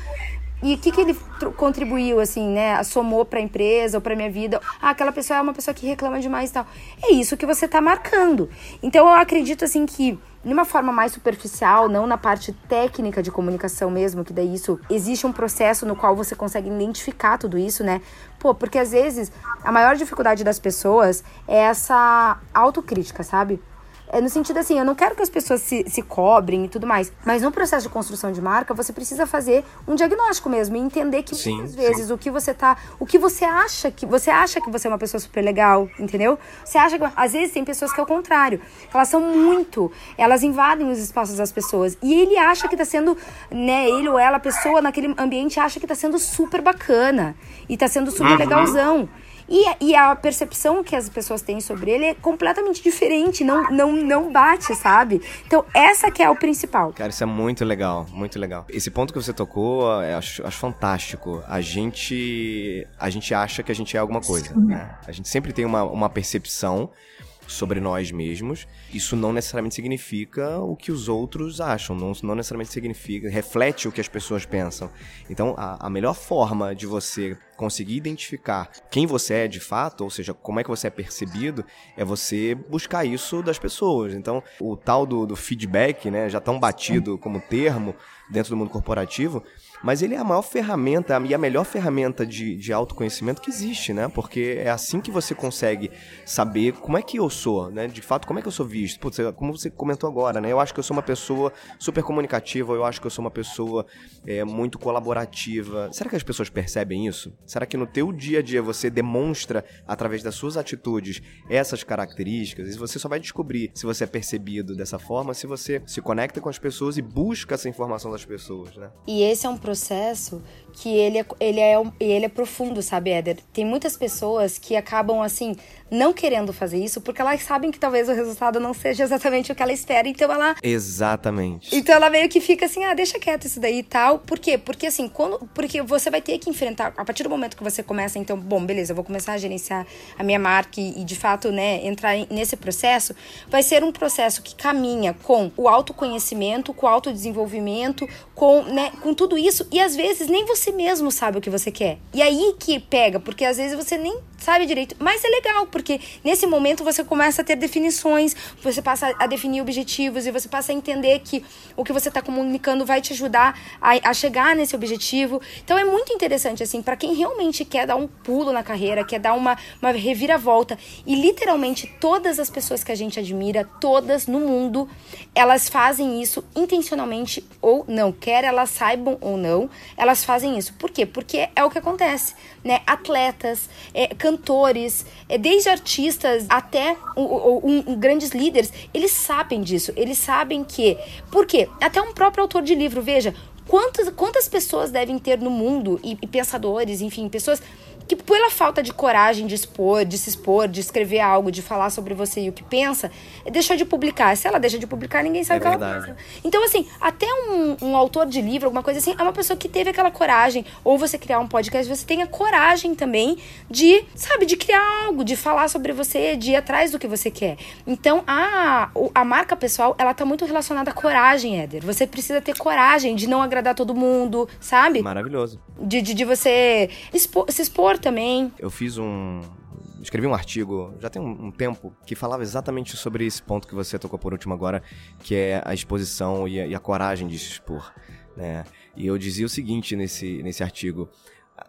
E o que, que ele contribuiu, assim, né? Somou pra empresa ou pra minha vida. Ah, aquela pessoa é uma pessoa que reclama demais e tal. É isso que você tá marcando. Então eu acredito, assim, que de uma forma mais superficial, não na parte técnica de comunicação mesmo, que daí isso existe um processo no qual você consegue identificar tudo isso, né? Pô, porque às vezes a maior dificuldade das pessoas é essa autocrítica, sabe? É no sentido assim, eu não quero que as pessoas se, se cobrem e tudo mais. Mas no processo de construção de marca, você precisa fazer um diagnóstico mesmo e entender que sim, muitas vezes sim. o que você tá. O que você acha que. Você acha que você é uma pessoa super legal, entendeu? Você acha que. Às vezes tem pessoas que é o contrário. Elas são muito. Elas invadem os espaços das pessoas. E ele acha que tá sendo. Né, ele ou ela, a pessoa naquele ambiente, acha que tá sendo super bacana. E tá sendo super uhum. legalzão. E, e a percepção que as pessoas têm sobre ele é completamente diferente, não, não, não bate, sabe? Então, essa que é o principal. Cara, isso é muito legal, muito legal. Esse ponto que você tocou, eu acho, acho fantástico. A gente, a gente acha que a gente é alguma coisa, né? A gente sempre tem uma, uma percepção sobre nós mesmos, isso não necessariamente significa o que os outros acham, não, não necessariamente significa, reflete o que as pessoas pensam. Então, a, a melhor forma de você conseguir identificar quem você é de fato, ou seja, como é que você é percebido, é você buscar isso das pessoas. Então, o tal do, do feedback, né, já tão batido como termo dentro do mundo corporativo, mas ele é a maior ferramenta e a melhor ferramenta de, de autoconhecimento que existe, né? Porque é assim que você consegue saber como é que eu sou, né? De fato, como é que eu sou visto. Putz, como você comentou agora, né? Eu acho que eu sou uma pessoa super comunicativa, eu acho que eu sou uma pessoa é, muito colaborativa. Será que as pessoas percebem isso? Será que no teu dia a dia você demonstra, através das suas atitudes, essas características? E você só vai descobrir se você é percebido dessa forma se você se conecta com as pessoas e busca essa informação das pessoas, né? E esse é um processo que ele é, ele é, ele é profundo, sabe, Éder? Tem muitas pessoas que acabam, assim, não querendo fazer isso porque elas sabem que talvez o resultado não seja exatamente o que ela espera, então ela... Exatamente. Então ela meio que fica assim, ah, deixa quieto isso daí e tal. Por quê? Porque, assim, quando... Porque você vai ter que enfrentar, a partir do momento que você começa, então, bom, beleza, eu vou começar a gerenciar a minha marca e, e de fato, né, entrar nesse processo, vai ser um processo que caminha com o autoconhecimento, com o autodesenvolvimento, com, né, com tudo isso, e às vezes nem você mesmo sabe o que você quer. E aí que pega, porque às vezes você nem sabe direito, mas é legal, porque nesse momento você começa a ter definições, você passa a definir objetivos e você passa a entender que o que você está comunicando vai te ajudar a, a, chegar nesse objetivo. Então é muito interessante, assim, para quem realmente quer dar um pulo na carreira, quer dar uma, uma reviravolta, e literalmente todas as pessoas que a gente admira, todas no mundo, elas fazem isso intencionalmente ou não, quer elas saibam ou não, elas fazem isso. Por quê? Porque é o que acontece, né? Atletas, é, cantores, é, desde artistas até um, um, grandes líderes, eles sabem disso. Eles sabem que. Por quê? Até um próprio autor de livro, veja, quantas, quantas pessoas devem ter no mundo, e, e pensadores, enfim, pessoas que pela falta de coragem de expor, de se expor, de escrever algo, de falar sobre você e o que pensa, deixou de publicar. Se ela deixa de publicar, ninguém sabe é o que ela pensa. Então, assim, até um, um, autor de livro, alguma coisa assim, é uma pessoa que teve aquela coragem, ou você criar um podcast, você tenha coragem também de, sabe, de criar algo, de falar sobre você, de ir atrás do que você quer. Então, a, a marca pessoal, ela tá muito relacionada à coragem, Éder. Você precisa ter coragem de não agradar todo mundo, sabe? Maravilhoso. De, de, de você expor, se expor também. Eu fiz um. Escrevi um artigo já tem um, um, tempo que falava exatamente sobre esse ponto que você tocou por último agora, que é a exposição e a, e a coragem de se expor. Né? E eu dizia o seguinte nesse, nesse artigo: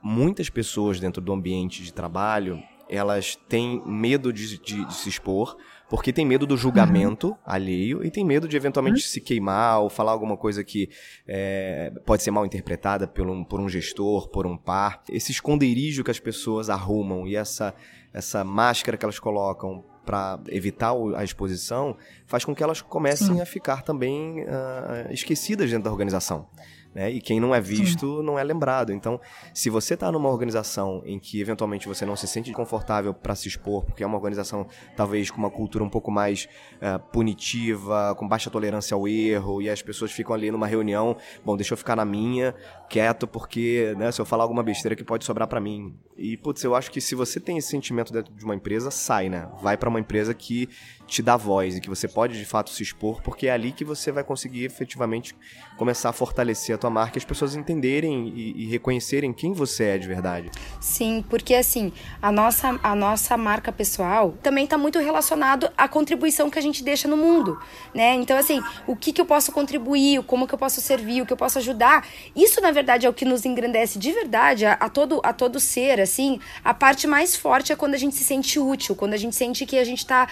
muitas pessoas dentro do ambiente de trabalho elas têm medo de, de, de se expor porque tem medo do julgamento uhum. alheio e tem medo de eventualmente uhum. se queimar ou falar alguma coisa que é, pode ser mal interpretada por um, por um gestor, por um par. Esse esconderijo que as pessoas arrumam e essa, essa máscara que elas colocam para evitar a exposição faz com que elas comecem Sim. a ficar também uh, esquecidas dentro da organização. Né? E quem não é visto Sim. não é lembrado. Então, se você está numa organização em que eventualmente você não se sente confortável para se expor, porque é uma organização talvez com uma cultura um pouco mais uh, punitiva, com baixa tolerância ao erro, e as pessoas ficam ali numa reunião, bom, deixa eu ficar na minha, quieto, porque né, se eu falar alguma besteira que pode sobrar para mim. E, putz, eu acho que se você tem esse sentimento dentro de uma empresa, sai, né? Vai para uma empresa que te dá voz e que você pode de fato se expor, porque é ali que você vai conseguir efetivamente começar a fortalecer a tua marca e as pessoas entenderem e, e reconhecerem quem você é de verdade. Sim, porque assim, a nossa, a nossa marca pessoal também está muito relacionado à contribuição que a gente deixa no mundo, né? Então, assim, o que, que eu posso contribuir, como que eu posso servir, o que eu posso ajudar, isso, na verdade, é o que nos engrandece de verdade a, a todo, a todo ser, assim. A parte mais forte é quando a gente se sente útil, quando a gente sente que a gente está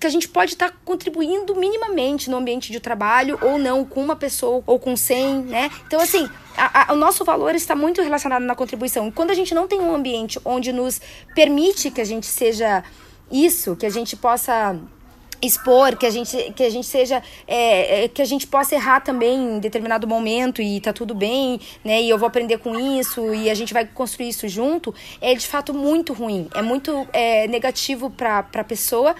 que a gente pode estar tá contribuindo minimamente no ambiente de trabalho ou não, com uma pessoa ou com 100, né? Então, assim, a, a, o nosso valor está muito relacionado na contribuição. E quando a gente não tem um ambiente onde nos permite que a gente seja isso, que a gente possa expor, que a gente, que a gente seja, é, é, que a gente possa errar também em determinado momento e tá tudo bem, né? E eu vou aprender com isso e a gente vai construir isso junto, é de fato muito ruim, é muito é, negativo para a pessoa.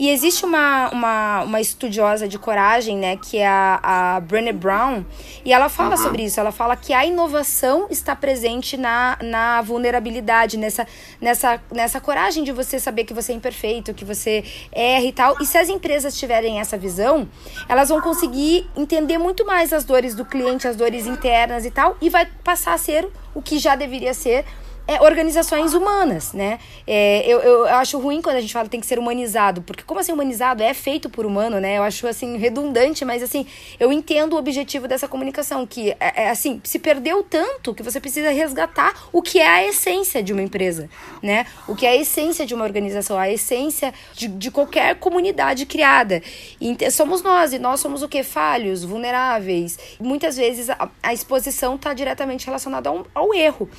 E existe uma, uma, uma estudiosa de coragem, né, que é a, a Brené Brown, e ela fala uhum. sobre isso. Ela fala que a inovação está presente na, na vulnerabilidade, nessa, nessa, nessa coragem de você saber que você é imperfeito, que você erra e tal. E se as empresas tiverem essa visão, elas vão conseguir entender muito mais as dores do cliente, as dores internas e tal, e vai passar a ser o que já deveria ser é, organizações humanas, né? É, eu, eu acho ruim quando a gente fala que tem que ser humanizado, porque como assim humanizado? É feito por humano, né? Eu acho, assim, redundante, mas, assim, eu entendo o objetivo dessa comunicação, que, é, é, assim, se perdeu tanto que você precisa resgatar o que é a essência de uma empresa, né? O que é a essência de uma organização, a essência de, de qualquer comunidade criada. E somos nós, e nós somos o que? Falhos, vulneráveis. Muitas vezes a, a exposição está diretamente relacionada ao, ao erro,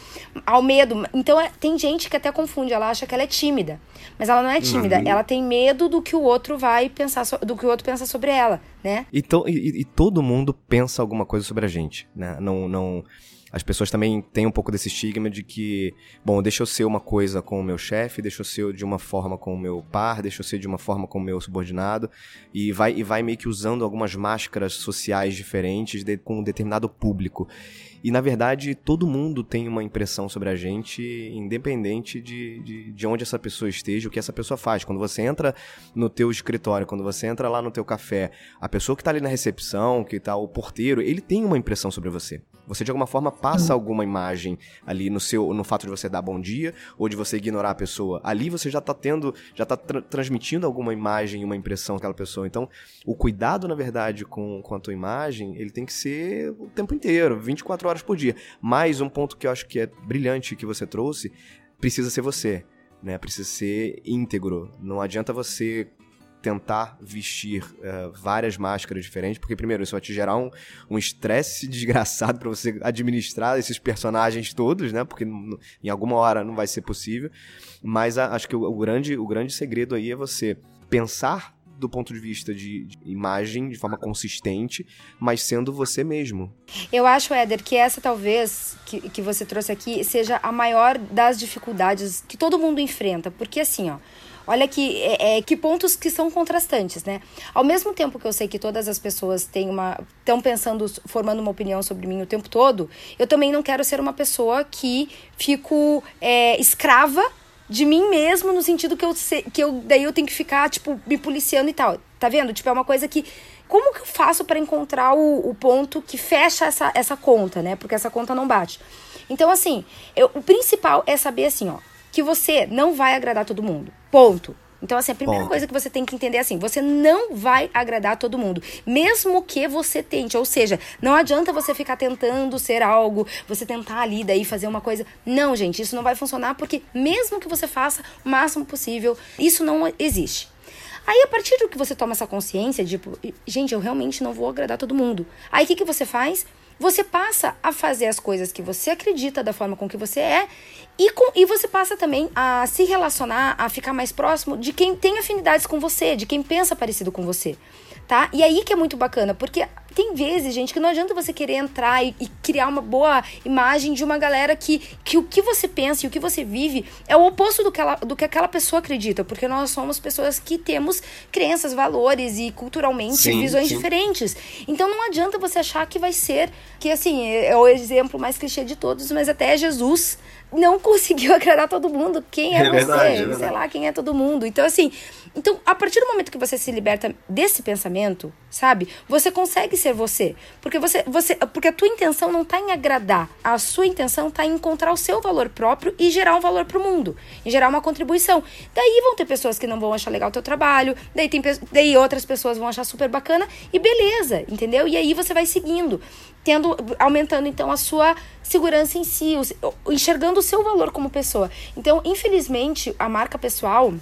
ao medo, então é, tem gente que até confunde, ela acha que ela é tímida. Mas ela não é tímida, uhum. ela tem medo do que o outro vai pensar, so, do que o outro pensa sobre ela, né? E, to, e, e, todo mundo pensa alguma coisa sobre a gente, né? Não, não, as pessoas também têm um pouco desse estigma de que, bom, deixa eu ser uma coisa com o meu chefe, deixa eu ser de uma forma com o meu par, deixa eu ser de uma forma com o meu subordinado, e vai, e vai meio que usando algumas máscaras sociais diferentes de, com um determinado público. E na verdade, todo mundo tem uma impressão sobre a gente, independente de, de, de, onde essa pessoa esteja, o que essa pessoa faz. Quando você entra no teu escritório, quando você entra lá no teu café, a pessoa que está ali na recepção, que está o porteiro, ele tem uma impressão sobre você. Você de alguma forma passa alguma imagem ali no seu no fato de você dar bom dia ou de você ignorar a pessoa. Ali você já está tendo, já tá tra transmitindo alguma imagem, uma impressão daquela pessoa. Então, o cuidado, na verdade, com, com a tua imagem, ele tem que ser o tempo inteiro, 24 horas por dia. Mais um ponto que eu acho que é brilhante que você trouxe, precisa ser você. Né, precisa ser íntegro. Não adianta você tentar vestir uh, várias máscaras diferentes, porque primeiro isso vai te gerar um estresse um desgraçado para você administrar esses personagens todos, né? Porque em alguma hora não vai ser possível. Mas a, acho que o, o, grande, o grande segredo aí é você pensar do ponto de vista de, de, imagem de forma consistente, mas sendo você mesmo. Eu acho, Éder, que essa talvez que, que você trouxe aqui seja a maior das dificuldades que todo mundo enfrenta, porque assim, ó. Olha que, é, é, que pontos que são contrastantes, né? Ao mesmo tempo que eu sei que todas as pessoas têm uma estão pensando, formando uma opinião sobre mim o tempo todo, eu também não quero ser uma pessoa que fico é, escrava de mim mesmo, no sentido que eu, que eu daí eu tenho que ficar, tipo, me policiando e tal. Tá vendo? Tipo, é uma coisa que. Como que eu faço para encontrar o, o ponto que fecha essa, essa conta, né? Porque essa conta não bate. Então, assim, eu, o principal é saber assim, ó, que você não vai agradar todo mundo. Ponto. Então, assim, a primeira coisa que você tem que entender é assim: você não vai agradar todo mundo, mesmo que você tente. Ou seja, não adianta você ficar tentando ser algo, você tentar ali daí fazer uma coisa. Não, gente, isso não vai funcionar porque, mesmo que você faça o máximo possível, isso não existe. Aí, a partir do que você toma essa consciência, tipo, gente, eu realmente não vou agradar todo mundo. Aí, o que, que você faz? Você passa a fazer as coisas que você acredita da forma com que você é e, com, e você passa também a se relacionar, a ficar mais próximo de quem tem afinidades com você, de quem pensa parecido com você. Tá? E aí que é muito bacana, porque tem vezes, gente, que não adianta você querer entrar e, e, criar uma boa imagem de uma galera que, que o que você pensa e o que você vive é o oposto do que, ela, do que aquela pessoa acredita, porque nós somos pessoas que temos crenças, valores e culturalmente sim, visões sim. diferentes. Então não adianta você achar que vai ser, que assim, é o exemplo mais clichê de todos, mas até Jesus não conseguiu agradar todo mundo. Quem é, é você? Verdade, é Sei lá, quem é todo mundo. Então, assim, então, a partir do momento que você se liberta desse pensamento, sabe? Você consegue ser você. Porque você, você porque a tua intenção não está em agradar. A sua intenção está em encontrar o seu valor próprio e gerar um valor para o mundo. E gerar uma contribuição. Daí vão ter pessoas que não vão achar legal o teu trabalho. Daí, tem, daí outras pessoas vão achar super bacana. E beleza, entendeu? E aí você vai seguindo. Tendo, aumentando então a sua segurança em si, enxergando o seu valor como pessoa. Então, infelizmente, a marca pessoal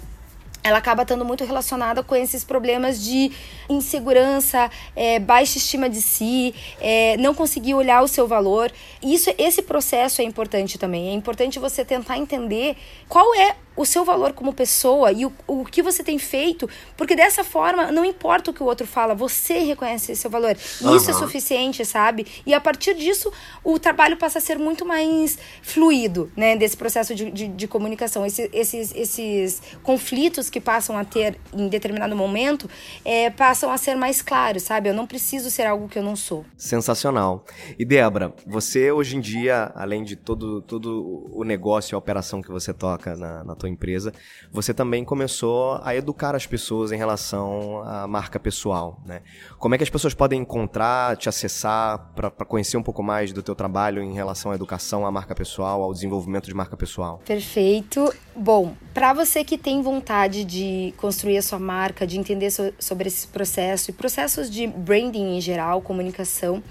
ela acaba estando muito relacionada com esses problemas de insegurança, é, baixa estima de si, é, não conseguir olhar o seu valor. Isso, esse processo é importante também. É importante você tentar entender qual é o seu valor como pessoa e o, o que você tem feito, porque dessa forma, não importa o que o outro fala, você reconhece seu valor. Uhum. Isso é suficiente, sabe? E a partir disso, o trabalho passa a ser muito mais fluido, né? Desse processo de, de, de comunicação. Esse, esses, esses conflitos que passam a ter em determinado momento é, passam a ser mais claros, sabe? Eu não preciso ser algo que eu não sou. Sensacional. E Débora, você hoje em dia, além de todo, todo o negócio e a operação que você toca na, na tua empresa, você também começou a educar as pessoas em relação à marca pessoal, né? Como é que as pessoas podem encontrar, te acessar para conhecer um pouco mais do teu trabalho em relação à educação, à marca pessoal, ao desenvolvimento de marca pessoal? Perfeito. Bom, para você que tem vontade de construir a sua marca, de entender so sobre esse processo e processos de branding em geral, comunicação,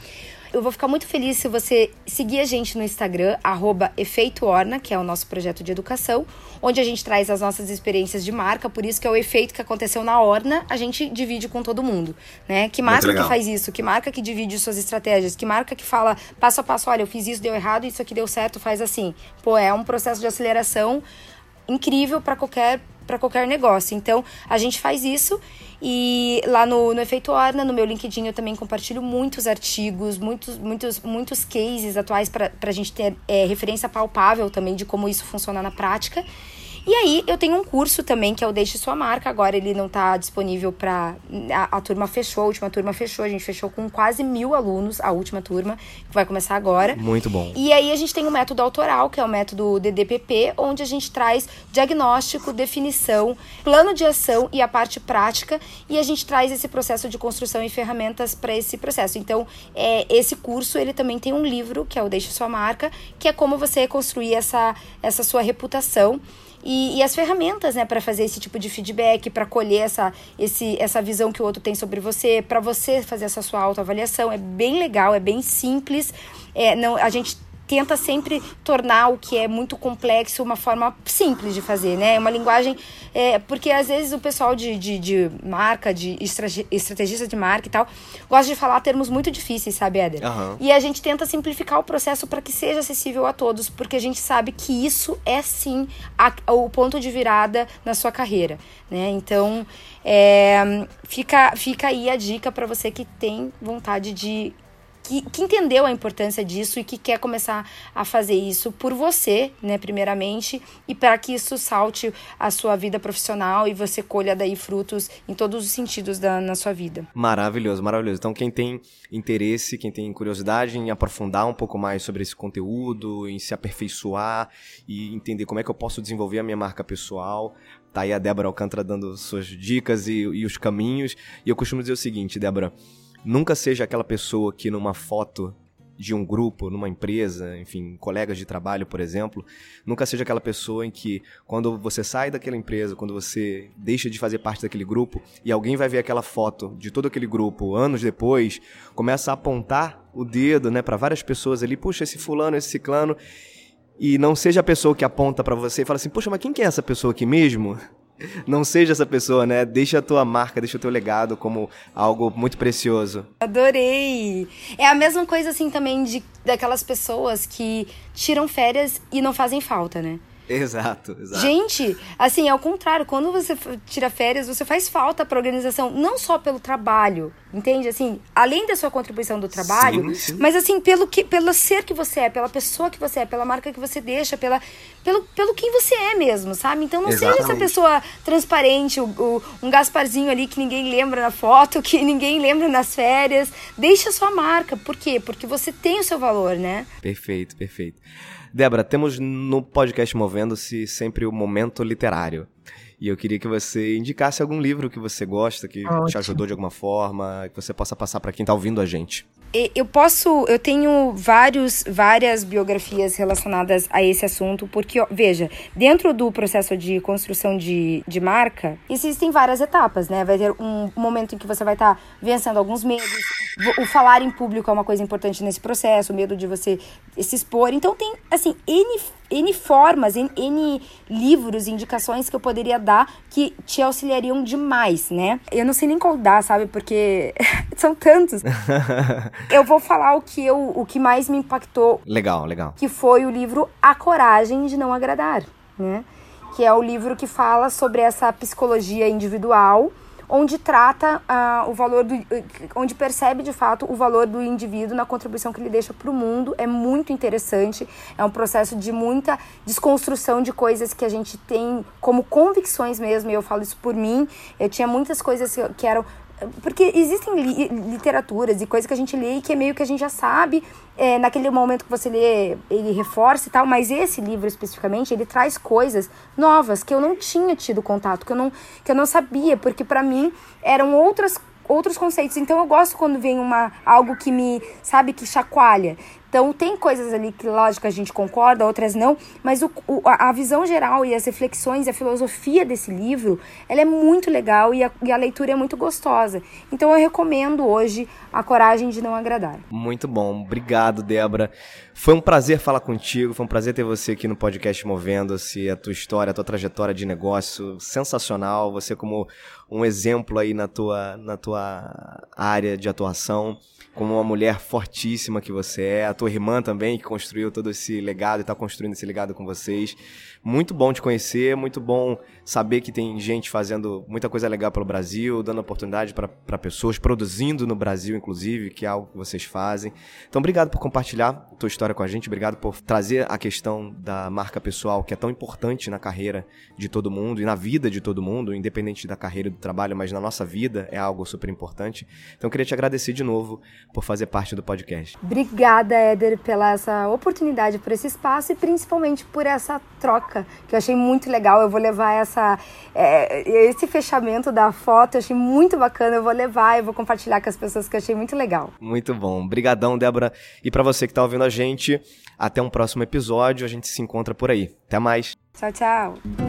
eu vou ficar muito feliz se você seguir a gente no Instagram, @efeitoorna, que é o nosso projeto de educação, onde a gente traz as nossas experiências de marca, por isso que é o efeito que aconteceu na Orna, a gente divide com todo mundo, né? Que marca que faz isso, que marca que divide suas estratégias, que marca que fala passo a passo, olha, eu fiz isso, deu errado, isso aqui deu certo, faz assim. Pô, é um processo de aceleração incrível para qualquer para qualquer negócio. Então, a gente faz isso e lá no, no Efeito Orna, no meu LinkedIn, eu também compartilho muitos artigos, muitos, muitos, muitos cases atuais para a gente ter é, referência palpável também de como isso funciona na prática. E aí eu tenho um curso também que é o Deixe Sua Marca. Agora ele não está disponível para. A, a, turma fechou, a última turma fechou. A gente fechou com quase mil alunos, a última turma, que vai começar agora. Muito bom. E aí a gente tem o método autoral, que é o método DDPP, onde a gente traz diagnóstico, definição, plano de ação e a parte prática. E a gente traz esse processo de construção e ferramentas para esse processo. Então, é, esse curso ele também tem um livro, que é o Deixe Sua Marca, que é como você construir essa, essa sua reputação. E, e as ferramentas, né, para fazer esse tipo de feedback, para colher essa, esse, essa visão que o outro tem sobre você, para você fazer essa sua autoavaliação. É bem legal, é bem simples. É, não, a gente tenta sempre tornar o que é muito complexo uma forma simples de fazer, né? Uma linguagem. É, porque às vezes o pessoal de, de, de marca, de estrategista de marca e tal, gosta de falar termos muito difíceis, sabe, Éder? Uhum. E a gente tenta simplificar o processo para que seja acessível a todos, porque a gente sabe que isso é sim a, o ponto de virada na sua carreira, né? Então, é, fica, fica aí a dica para você que tem vontade de que, que entendeu a importância disso e que quer começar a fazer isso por você, né, primeiramente, e para que isso salte a sua vida profissional e você colha daí frutos em todos os sentidos da, na sua vida. Maravilhoso, maravilhoso. Então, quem tem interesse, quem tem curiosidade em aprofundar um pouco mais sobre esse conteúdo, em se aperfeiçoar e entender como é que eu posso desenvolver a minha marca pessoal, tá aí a Débora Alcântara dando suas dicas e, e os caminhos. E eu costumo dizer o seguinte, Débora Nunca seja aquela pessoa que numa foto de um grupo, numa empresa, enfim, colegas de trabalho, por exemplo, nunca seja aquela pessoa em que quando você sai daquela empresa, quando você deixa de fazer parte daquele grupo e alguém vai ver aquela foto de todo aquele grupo anos depois, começa a apontar o dedo, né, para várias pessoas ali, puxa, esse fulano, esse ciclano, e não seja a pessoa que aponta para você e fala assim, puxa, mas quem que é essa pessoa aqui mesmo? não seja essa pessoa, né? Deixa a tua marca, deixa o teu legado como algo muito precioso. Adorei! É a mesma coisa assim também de daquelas pessoas que tiram férias e não fazem falta, né? Exato, exato. Gente, assim, ao contrário, quando você tira férias, você faz falta para a organização, não só pelo trabalho, Entende? Assim, além da sua contribuição do trabalho, Sim, sim. mas assim, pelo, que, pelo ser que você é, pela pessoa que você é, pela marca que você deixa, pela, pelo, pelo quem você é mesmo, sabe? Então não seja essa Exatamente. pessoa transparente, o, o- um Gasparzinho ali que ninguém lembra na foto, que ninguém lembra nas férias. Deixa a sua marca. Por quê? Porque você tem o seu valor, né? Perfeito, perfeito. Débora, temos no podcast Movendo-se sempre o momento literário. E eu queria que você indicasse algum livro que você gosta, que te Ótimo. ajudou de alguma forma, que você possa passar para quem tá ouvindo a gente. Eu posso, eu tenho vários, várias biografias relacionadas a esse assunto, porque, veja, dentro do processo de construção de, de marca, existem várias etapas, né? Vai ter um momento em que você vai estar vencendo alguns medos. O falar em público é uma coisa importante nesse processo, o medo de você se expor. Então tem, assim, N, N formas, N, N livros, indicações que eu poderia dar que te auxiliariam demais, né? Eu não sei nem qual dar, sabe? Porque são tantos. Eu vou falar o que, eu, o que mais me impactou, legal, legal. que foi o livro A Coragem de Não Agradar, né? Que é o livro que fala sobre essa psicologia individual, onde trata ah, o valor do. onde percebe de fato o valor do indivíduo na contribuição que ele deixa para o mundo. É muito interessante. É um processo de muita desconstrução de coisas que a gente tem como convicções mesmo, e eu falo isso por mim. Eu tinha muitas coisas que eram porque existem li- literaturas e coisas que a gente lê e que é meio que a gente já sabe, é, naquele momento que você lê, ele reforça e tal, mas esse livro especificamente, ele traz coisas novas que eu não tinha tido contato, que eu não, que eu não sabia, porque pra mim eram outras outros conceitos. Então eu gosto quando vem uma algo que me, sabe, que chacoalha. Então tem coisas ali que, lógico, a gente concorda, outras não, mas o, o- a visão geral e as reflexões, a filosofia desse livro, ela é muito legal e a, e a leitura é muito gostosa. Então eu recomendo hoje A Coragem de Não Agradar. Muito bom. Obrigado, Débora. Foi um prazer falar contigo, foi um prazer ter você aqui no podcast Movendo-se, a tua história, a tua trajetória de negócio, sensacional. Você como um exemplo aí na tua, na tua área de atuação, como uma mulher fortíssima que você é, tua irmã também, que construiu todo esse legado e está construindo esse legado com vocês. Muito bom te conhecer, muito bom saber que tem gente fazendo muita coisa legal pelo Brasil, dando oportunidade para pessoas, produzindo no Brasil, inclusive, que é algo que vocês fazem. Então, obrigado por compartilhar tua história com a gente, obrigado por trazer a questão da marca pessoal, que é tão importante na carreira de todo mundo e na vida de todo mundo, independente da carreira e do trabalho, mas na nossa vida é algo super importante. Então, eu queria te agradecer de novo por fazer parte do podcast. Obrigada, Éder, pela essa oportunidade, por esse espaço e principalmente por essa troca, que eu achei muito legal. Eu vou levar essa, é, esse fechamento da foto, eu achei muito bacana. Eu vou levar e vou compartilhar com as pessoas que eu achei muito legal. Muito bom. Obrigadão, Débora. E para você que tá ouvindo a gente, até um próximo episódio. A gente se encontra por aí. Até mais. Tchau, tchau.